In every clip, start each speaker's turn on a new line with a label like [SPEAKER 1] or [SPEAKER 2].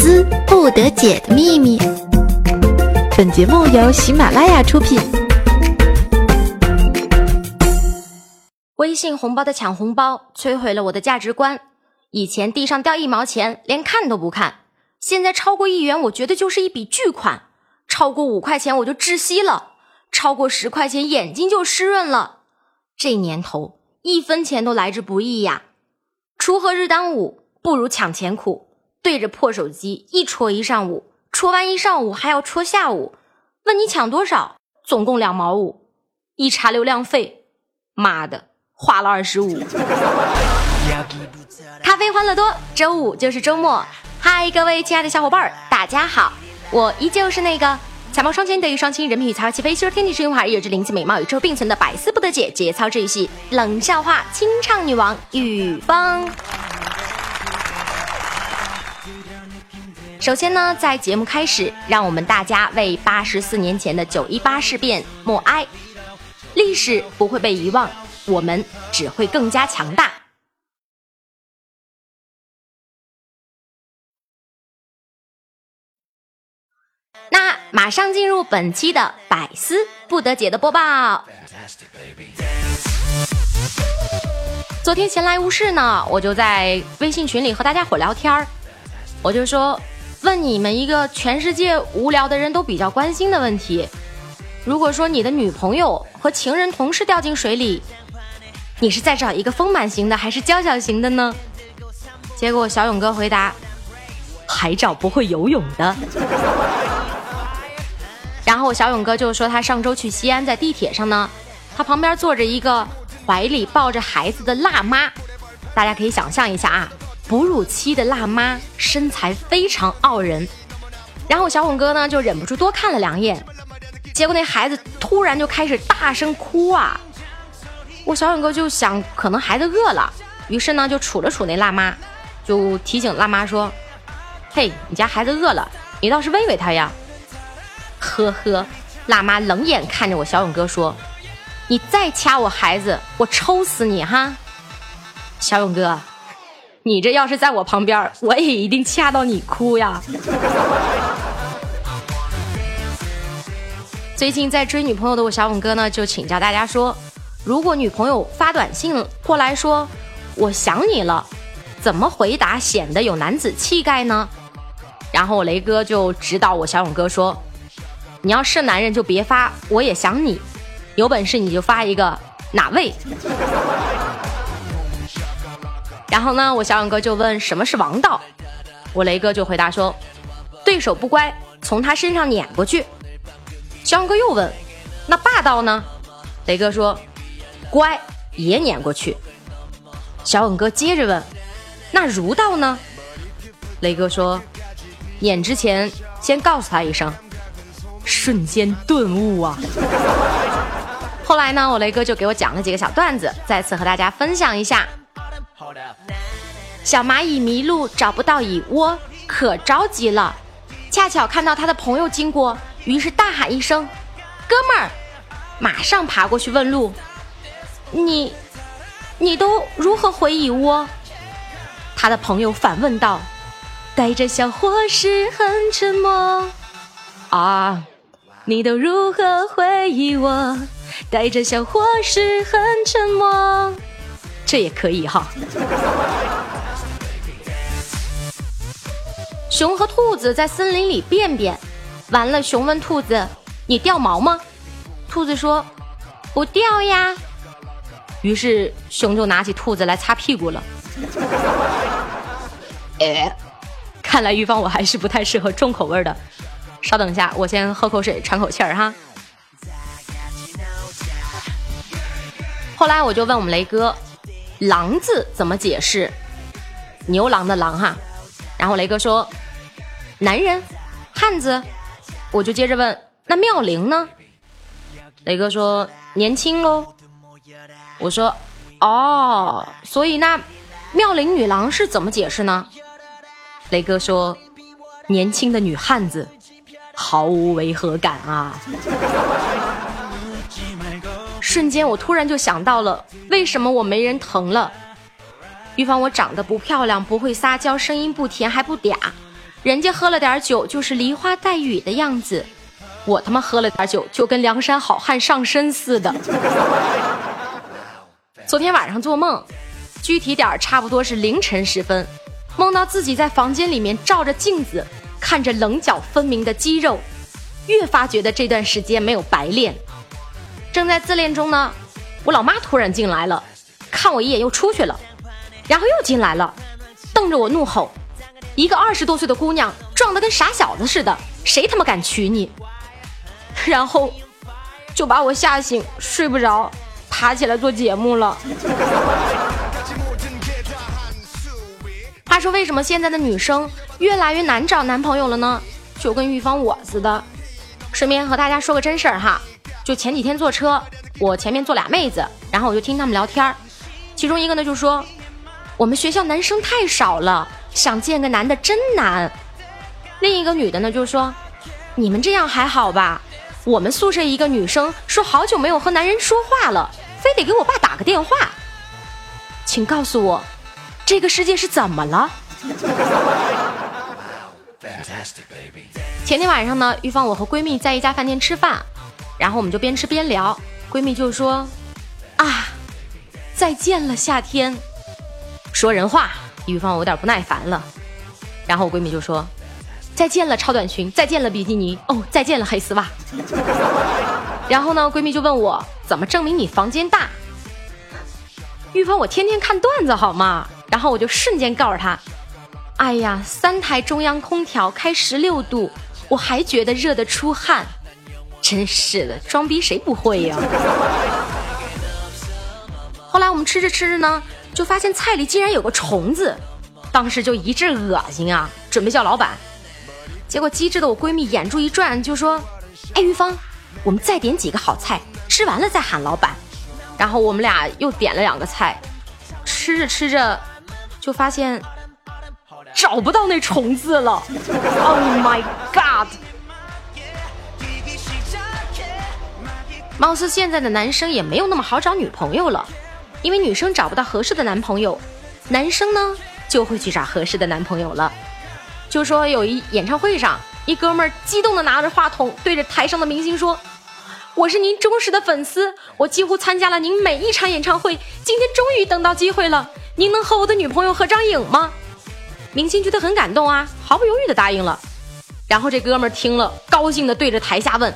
[SPEAKER 1] 丝不得解的秘密。本节目由喜马拉雅出品。
[SPEAKER 2] 微信红包的抢红包摧毁了我的价值观。以前地上掉一毛钱，连看都不看；现在超过一元，我觉得就是一笔巨款；超过五块钱，我就窒息了；超过十块钱，眼睛就湿润了。这年头，一分钱都来之不易呀！锄禾日当午，不如抢钱苦。对着破手机一戳一上午，戳完一上午还要戳下午。问你抢多少？总共两毛五。一查流量费，妈的，花了二十五。咖啡欢乐多，周五就是周末。嗨，各位亲爱的小伙伴儿，大家好，我依旧是那个才貌双全、德艺双馨、人品与才华齐飞、修天地之用华、有着灵气美貌、宇宙并存的百思不得解、节操治愈系冷笑话清唱女王雨芳。首先呢，在节目开始，让我们大家为八十四年前的九一八事变默哀。历史不会被遗忘，我们只会更加强大。那马上进入本期的百思不得解的播报。昨天闲来无事呢，我就在微信群里和大家伙聊天儿，我就说问你们一个全世界无聊的人都比较关心的问题：如果说你的女朋友和情人同时掉进水里，你是在找一个丰满型的还是娇小型的呢？结果小勇哥回答：还找不会游泳的。然后小勇哥就说他上周去西安，在地铁上呢，他旁边坐着一个怀里抱着孩子的辣妈，大家可以想象一下啊，哺乳期的辣妈身材非常傲人。然后小勇哥呢就忍不住多看了两眼，结果那孩子突然就开始大声哭啊！我小勇哥就想可能孩子饿了，于是呢就杵了杵那辣妈，就提醒辣妈说：“嘿，你家孩子饿了，你倒是喂喂他呀。”呵呵，辣妈冷眼看着我小勇哥说：“你再掐我孩子，我抽死你哈！”小勇哥，你这要是在我旁边，我也一定掐到你哭呀。最近在追女朋友的我小勇哥呢，就请教大家说：如果女朋友发短信过来说“我想你了”，怎么回答显得有男子气概呢？然后我雷哥就指导我小勇哥说。你要是男人就别发，我也想你。有本事你就发一个哪位？然后呢，我小勇哥就问什么是王道，我雷哥就回答说，对手不乖，从他身上撵过去。小勇哥又问，那霸道呢？雷哥说，乖也撵过去。小勇哥接着问，那儒道呢？雷哥说，撵之前先告诉他一声。瞬间顿悟啊！后来呢，我雷哥就给我讲了几个小段子，再次和大家分享一下。小蚂蚁迷路找不到蚁窝，可着急了。恰巧看到他的朋友经过，于是大喊一声：“哥们儿！”马上爬过去问路：“你，你都如何回蚁窝？”他的朋友反问道：“带着小伙是很沉默。”啊。你都如何回忆我？带着小伙是很沉默，这也可以哈。熊和兔子在森林里便便，完了，熊问兔子：“你掉毛吗？”兔子说：“不掉呀。”于是熊就拿起兔子来擦屁股了。哎，看来玉芳我还是不太适合重口味的。稍等一下，我先喝口水，喘口气儿哈。后来我就问我们雷哥，“狼”字怎么解释？牛郎的“郎”哈。然后雷哥说：“男人，汉子。”我就接着问：“那妙龄呢？”雷哥说：“年轻喽。”我说：“哦，所以那妙龄女郎是怎么解释呢？”雷哥说：“年轻的女汉子。”毫无违和感啊！瞬间，我突然就想到了，为什么我没人疼了？预防我长得不漂亮，不会撒娇，声音不甜，还不嗲，人家喝了点酒就是梨花带雨的样子，我他妈喝了点酒就跟梁山好汉上身似的。昨天晚上做梦，具体点差不多是凌晨时分，梦到自己在房间里面照着镜子，看着棱角分明的肌肉，越发觉得这段时间没有白练。正在自恋中呢，我老妈突然进来了，看我一眼又出去了，然后又进来了，瞪着我怒吼：“一个二十多岁的姑娘，壮得跟傻小子似的，谁他妈敢娶你？” 然后就把我吓醒，睡不着。爬起来做节目了。话说，为什么现在的女生越来越难找男朋友了呢？就跟预防我似的。顺便和大家说个真事儿哈，就前几天坐车，我前面坐俩妹子，然后我就听他们聊天儿其中一个呢就说，我们学校男生太少了，想见个男的真难。另一个女的呢就说，你们这样还好吧？我们宿舍一个女生说，好久没有和男人说话了。非得给我爸打个电话，请告诉我，这个世界是怎么了？前天晚上呢，玉芳我和闺蜜在一家饭店吃饭，然后我们就边吃边聊，闺蜜就说：“啊，再见了夏天。”说人话，玉芳我有点不耐烦了，然后我闺蜜就说：“再见了超短裙，再见了比基尼，哦，再见了黑丝袜。”然后呢，闺蜜就问我怎么证明你房间大？玉芳，我天天看段子好吗？然后我就瞬间告诉她，哎呀，三台中央空调开十六度，我还觉得热得出汗，真是的，装逼谁不会呀？后来我们吃着吃着呢，就发现菜里竟然有个虫子，当时就一阵恶心啊，准备叫老板，结果机智的我闺蜜眼珠一转就说，哎，玉芳。我们再点几个好菜，吃完了再喊老板。然后我们俩又点了两个菜，吃着吃着就发现找不到那虫子了。Oh my god！貌似现在的男生也没有那么好找女朋友了，因为女生找不到合适的男朋友，男生呢就会去找合适的男朋友了。就说有一演唱会上。一哥们儿激动的拿着话筒，对着台上的明星说：“我是您忠实的粉丝，我几乎参加了您每一场演唱会，今天终于等到机会了，您能和我的女朋友合张影吗？”明星觉得很感动啊，毫不犹豫的答应了。然后这哥们儿听了，高兴的对着台下问：“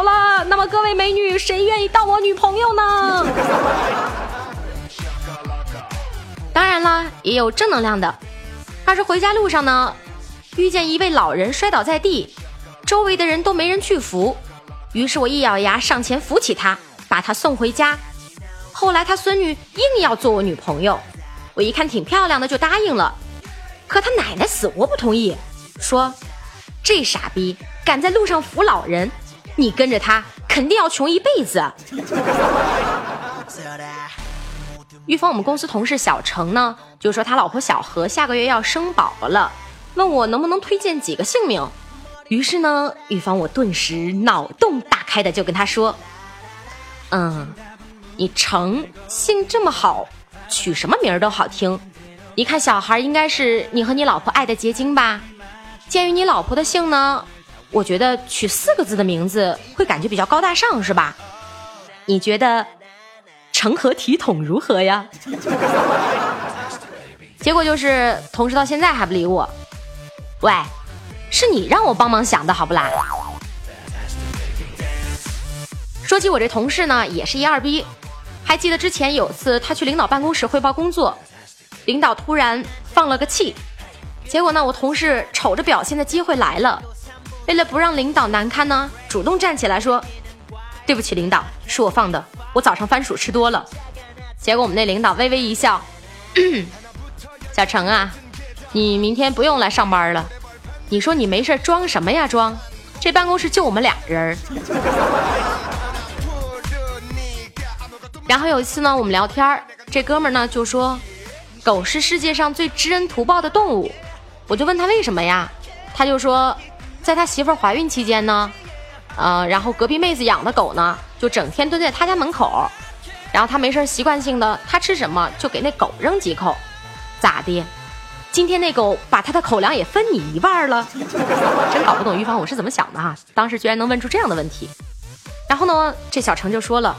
[SPEAKER 2] 好了，那么各位美女，谁愿意当我女朋友呢？” 当然啦，也有正能量的。他说回家路上呢。遇见一位老人摔倒在地，周围的人都没人去扶，于是我一咬牙上前扶起他，把他送回家。后来他孙女硬要做我女朋友，我一看挺漂亮的就答应了。可他奶奶死活不同意，说这傻逼敢在路上扶老人，你跟着他肯定要穷一辈子。预防我们公司同事小程呢，就说他老婆小何下个月要生宝宝了。问我能不能推荐几个姓名，于是呢，玉芳我顿时脑洞大开的就跟他说：“嗯，你程姓这么好，取什么名儿都好听。一看小孩应该是你和你老婆爱的结晶吧？鉴于你老婆的姓呢，我觉得取四个字的名字会感觉比较高大上，是吧？你觉得成何体统如何呀？” 结果就是同事到现在还不理我。喂，是你让我帮忙想的好不啦？说起我这同事呢，也是一二逼。还记得之前有次他去领导办公室汇报工作，领导突然放了个气，结果呢，我同事瞅着表现的机会来了，为了不让领导难堪呢，主动站起来说：“对不起，领导，是我放的，我早上番薯吃多了。”结果我们那领导微微一笑：“小程啊。”你明天不用来上班了，你说你没事装什么呀装？这办公室就我们俩人。然后有一次呢，我们聊天这哥们呢就说，狗是世界上最知恩图报的动物。我就问他为什么呀？他就说，在他媳妇怀孕期间呢，呃，然后隔壁妹子养的狗呢，就整天蹲在他家门口，然后他没事习惯性的，他吃什么就给那狗扔几口，咋的？今天那狗把他的口粮也分你一半了，真搞不懂玉芳我是怎么想的哈，当时居然能问出这样的问题。然后呢，这小程就说了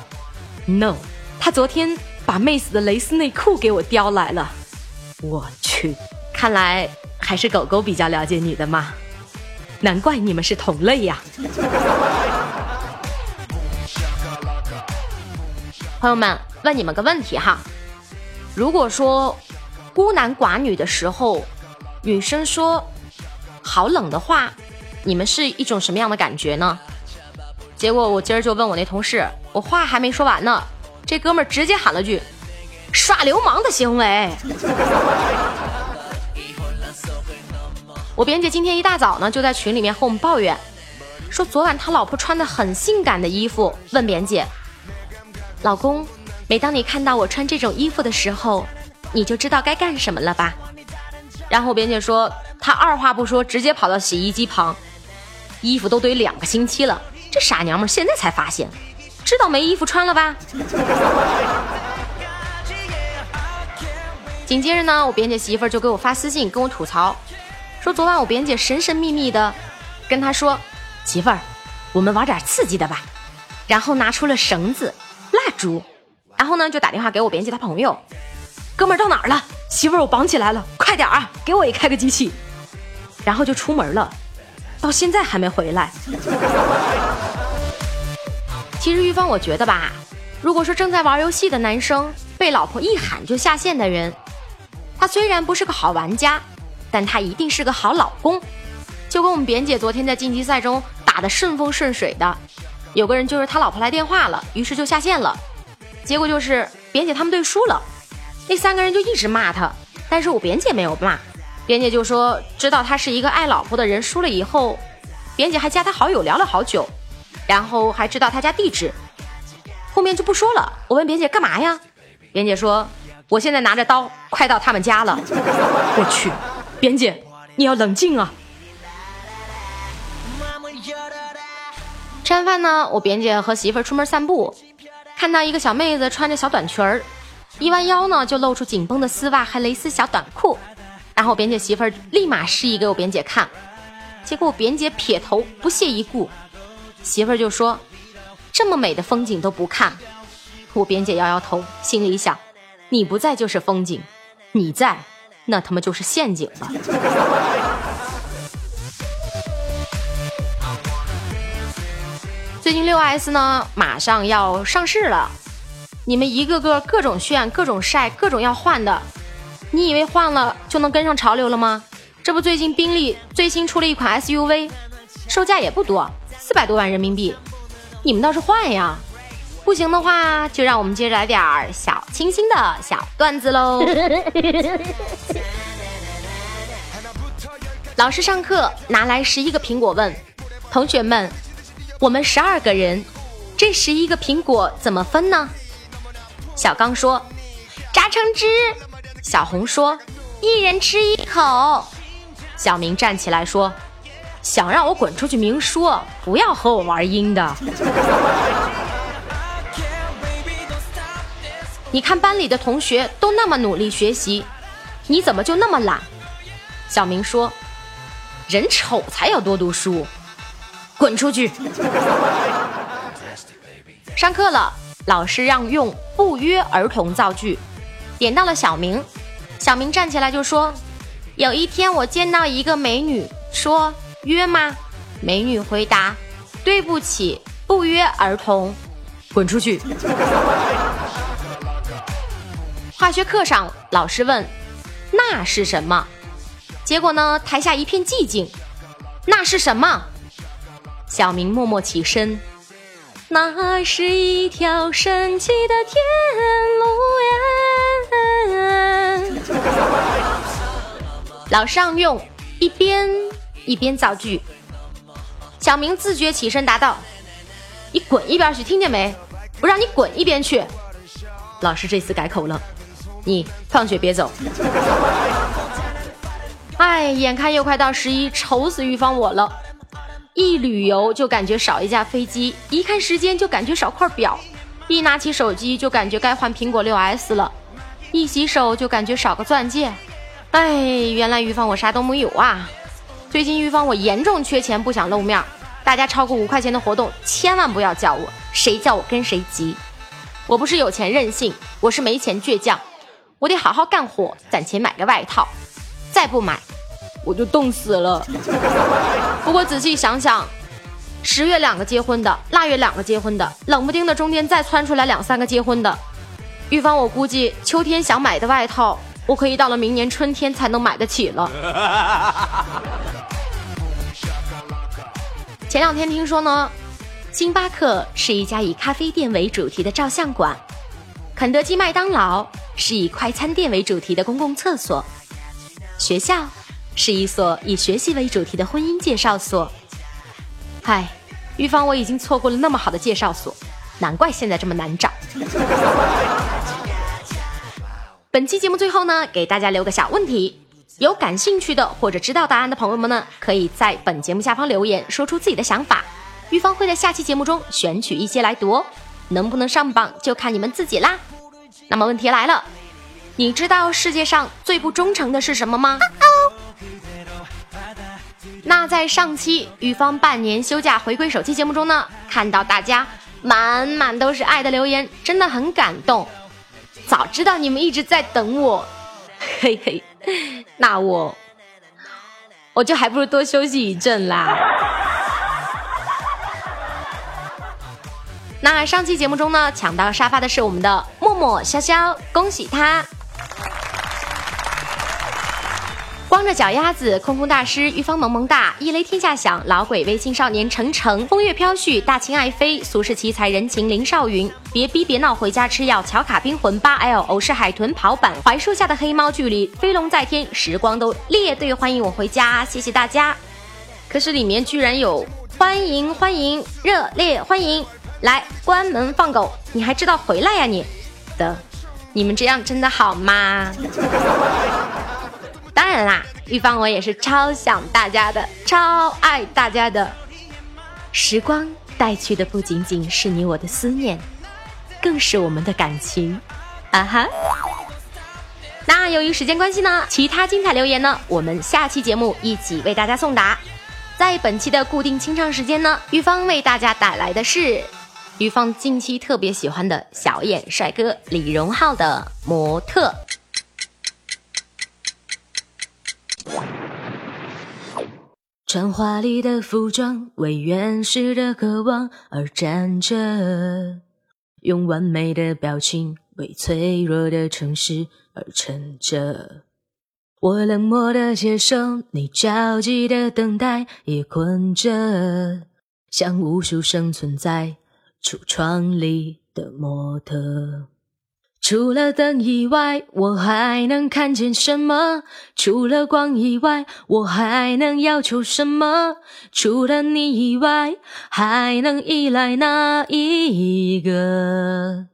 [SPEAKER 2] ，no，他昨天把妹子的蕾丝内裤给我叼来了。我去，看来还是狗狗比较了解你的嘛，难怪你们是同类呀。朋友们，问你们个问题哈，如果说。孤男寡女的时候，女生说“好冷”的话，你们是一种什么样的感觉呢？结果我今儿就问我那同事，我话还没说完呢，这哥们儿直接喊了句：“耍流氓的行为。”我编姐今天一大早呢，就在群里面和我们抱怨，说昨晚他老婆穿的很性感的衣服，问编姐：“老公，每当你看到我穿这种衣服的时候。”你就知道该干什么了吧？然后编姐说，她二话不说，直接跑到洗衣机旁，衣服都堆两个星期了，这傻娘们现在才发现，知道没衣服穿了吧？紧接着呢，我编姐媳妇就给我发私信跟我吐槽，说昨晚我编姐神神秘秘的跟他说，媳妇儿，我们玩点刺激的吧，然后拿出了绳子、蜡烛，然后呢就打电话给我编辑她朋友。哥们儿到哪儿了？媳妇儿，我绑起来了，快点啊，给我也开个机器。然后就出门了，到现在还没回来。其实玉芳，我觉得吧，如果说正在玩游戏的男生被老婆一喊就下线的人，他虽然不是个好玩家，但他一定是个好老公。就跟我们扁姐昨天在晋级赛中打的顺风顺水的，有个人就是他老婆来电话了，于是就下线了，结果就是扁姐他们队输了。那三个人就一直骂他，但是我扁姐没有骂，扁姐就说知道他是一个爱老婆的人。输了以后，扁姐还加他好友聊了好久，然后还知道他家地址。后面就不说了。我问扁姐干嘛呀？扁姐说我现在拿着刀快到他们家了。我去，扁姐你要冷静啊！吃完饭呢，我扁姐和媳妇儿出门散步，看到一个小妹子穿着小短裙儿。一弯腰呢，就露出紧绷的丝袜，还蕾丝小短裤。然后扁姐媳妇儿立马示意给我扁姐看，结果我扁姐撇头不屑一顾，媳妇儿就说：“这么美的风景都不看。”我扁姐摇摇头，心里想：“你不在就是风景，你在，那他妈就是陷阱了。”最近六 S 呢，马上要上市了。你们一个个各种炫、各种晒、各种要换的，你以为换了就能跟上潮流了吗？这不，最近宾利最新出了一款 SUV，售价也不多，四百多万人民币。你们倒是换呀！不行的话，就让我们接着来点儿小清新的小段子喽。老师上课拿来十一个苹果，问同学们：“我们十二个人，这十一个苹果怎么分呢？”小刚说：“榨成汁。”小红说：“一人吃一口。”小明站起来说：“想让我滚出去明说，不要和我玩阴的。”你看班里的同学都那么努力学习，你怎么就那么懒？小明说：“人丑才要多读书，滚出去。”上课了。老师让用不约而同造句，点到了小明，小明站起来就说：“有一天我见到一个美女，说约吗？”美女回答：“对不起，不约而同，滚出去。”化学课上，老师问：“那是什么？”结果呢，台下一片寂静。那是什么？小明默默起身。那是一条神奇的天路呀！老师让用一边一边造句，小明自觉起身答道：“你滚一边去，听见没？我让你滚一边去！”老师这次改口了：“你放学别走。”哎，眼看又快到十一，愁死玉芳我了。一旅游就感觉少一架飞机，一看时间就感觉少块表，一拿起手机就感觉该换苹果六 S 了，一洗手就感觉少个钻戒，哎，原来玉芳我啥都没有啊！最近玉芳我严重缺钱，不想露面。大家超过五块钱的活动，千万不要叫我，谁叫我跟谁急。我不是有钱任性，我是没钱倔强。我得好好干活，攒钱买个外套。再不买，我就冻死了。不过仔细想想，十月两个结婚的，腊月两个结婚的，冷不丁的中间再窜出来两三个结婚的，玉芳，我估计秋天想买的外套，我可以到了明年春天才能买得起了。前两天听说呢，星巴克是一家以咖啡店为主题的照相馆，肯德基、麦当劳是以快餐店为主题的公共厕所，学校是一所以学习为主题的婚姻介绍所。嗨，玉芳，我已经错过了那么好的介绍所，难怪现在这么难找。本期节目最后呢，给大家留个小问题。有感兴趣的或者知道答案的朋友们呢，可以在本节目下方留言，说出自己的想法。玉芳会在下期节目中选取一些来读哦，能不能上榜就看你们自己啦。那么问题来了，你知道世界上最不忠诚的是什么吗？那在上期玉芳半年休假回归首期节目中呢，看到大家满满都是爱的留言，真的很感动。早知道你们一直在等我，嘿嘿。那我，我就还不如多休息一阵啦。那上期节目中呢，抢到沙发的是我们的默默潇潇，恭喜他。光着脚丫子，空空大师，玉芳萌萌哒，一雷天下响，老鬼微信少年程程，风月飘絮，大清爱妃，俗世奇才人情林少云，别逼别闹，回家吃药，乔卡冰魂八 L，偶是海豚跑板，槐树下的黑猫，距离飞龙在天，时光都列队欢迎我回家，谢谢大家。可是里面居然有欢迎欢迎，热烈欢迎，来关门放狗，你还知道回来呀你？的，你们这样真的好吗？当然啦，玉芳我也是超想大家的，超爱大家的。时光带去的不仅仅是你我的思念，更是我们的感情。啊哈！那由于时间关系呢，其他精彩留言呢，我们下期节目一起为大家送达。在本期的固定清唱时间呢，玉芳为大家带来的是玉芳近期特别喜欢的小眼帅哥李荣浩的模特。
[SPEAKER 3] 穿华丽的服装，为原始的渴望而站着；用完美的表情，为脆弱的城市而撑着。我冷漠的接受，你焦急的等待，也困着，像无数生存在橱窗里的模特。除了灯以外，我还能看见什么？除了光以外，我还能要求什么？除了你以外，还能依赖哪一个？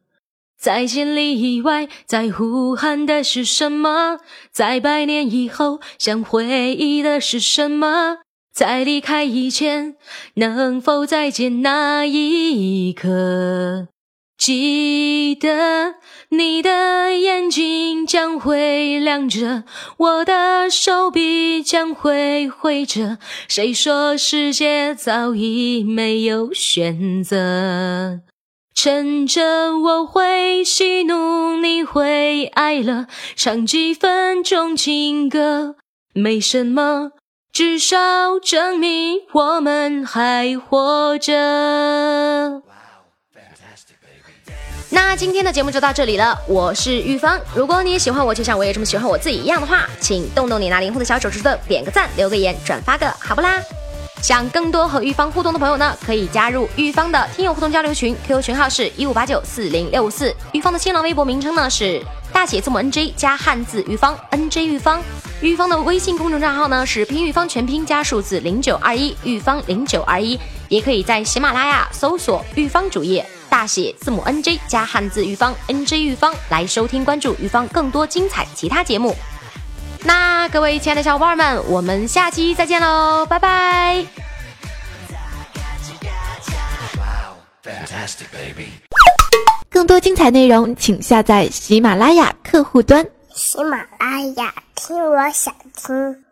[SPEAKER 3] 在千里以外，在呼喊的是什么？在百年以后，想回忆的是什么？在离开以前，能否再见那一刻？记得你的眼睛将会亮着，我的手臂将会挥着。谁说世界早已没有选择？趁着我会喜怒，你会哀乐，唱几分钟情歌，没什么，至少证明我们还活着。
[SPEAKER 2] 那今天的节目就到这里了，我是玉芳。如果你也喜欢我，就像我也这么喜欢我自己一样的话，请动动你那灵活的小手指头，点个赞，留个言，转发个好不啦？想更多和玉芳互动的朋友呢，可以加入玉芳的听友互动交流群，QQ 群号是一五八九四零六五四。玉芳的新浪微博名称呢是大写字母 NJ 加汉字玉芳，NJ 玉芳。玉芳的微信公众账号呢是拼玉芳全拼加数字零九二一，玉芳零九二一。也可以在喜马拉雅搜索玉芳主页。大写字母 N J 加汉字玉芳 N J 玉芳来收听关注玉芳更多精彩其他节目。那各位亲爱的小伙伴们，我们下期再见喽，拜拜！
[SPEAKER 1] 更多精彩内容，请下载喜马拉雅客户端。
[SPEAKER 4] 喜马拉雅。听，我想听。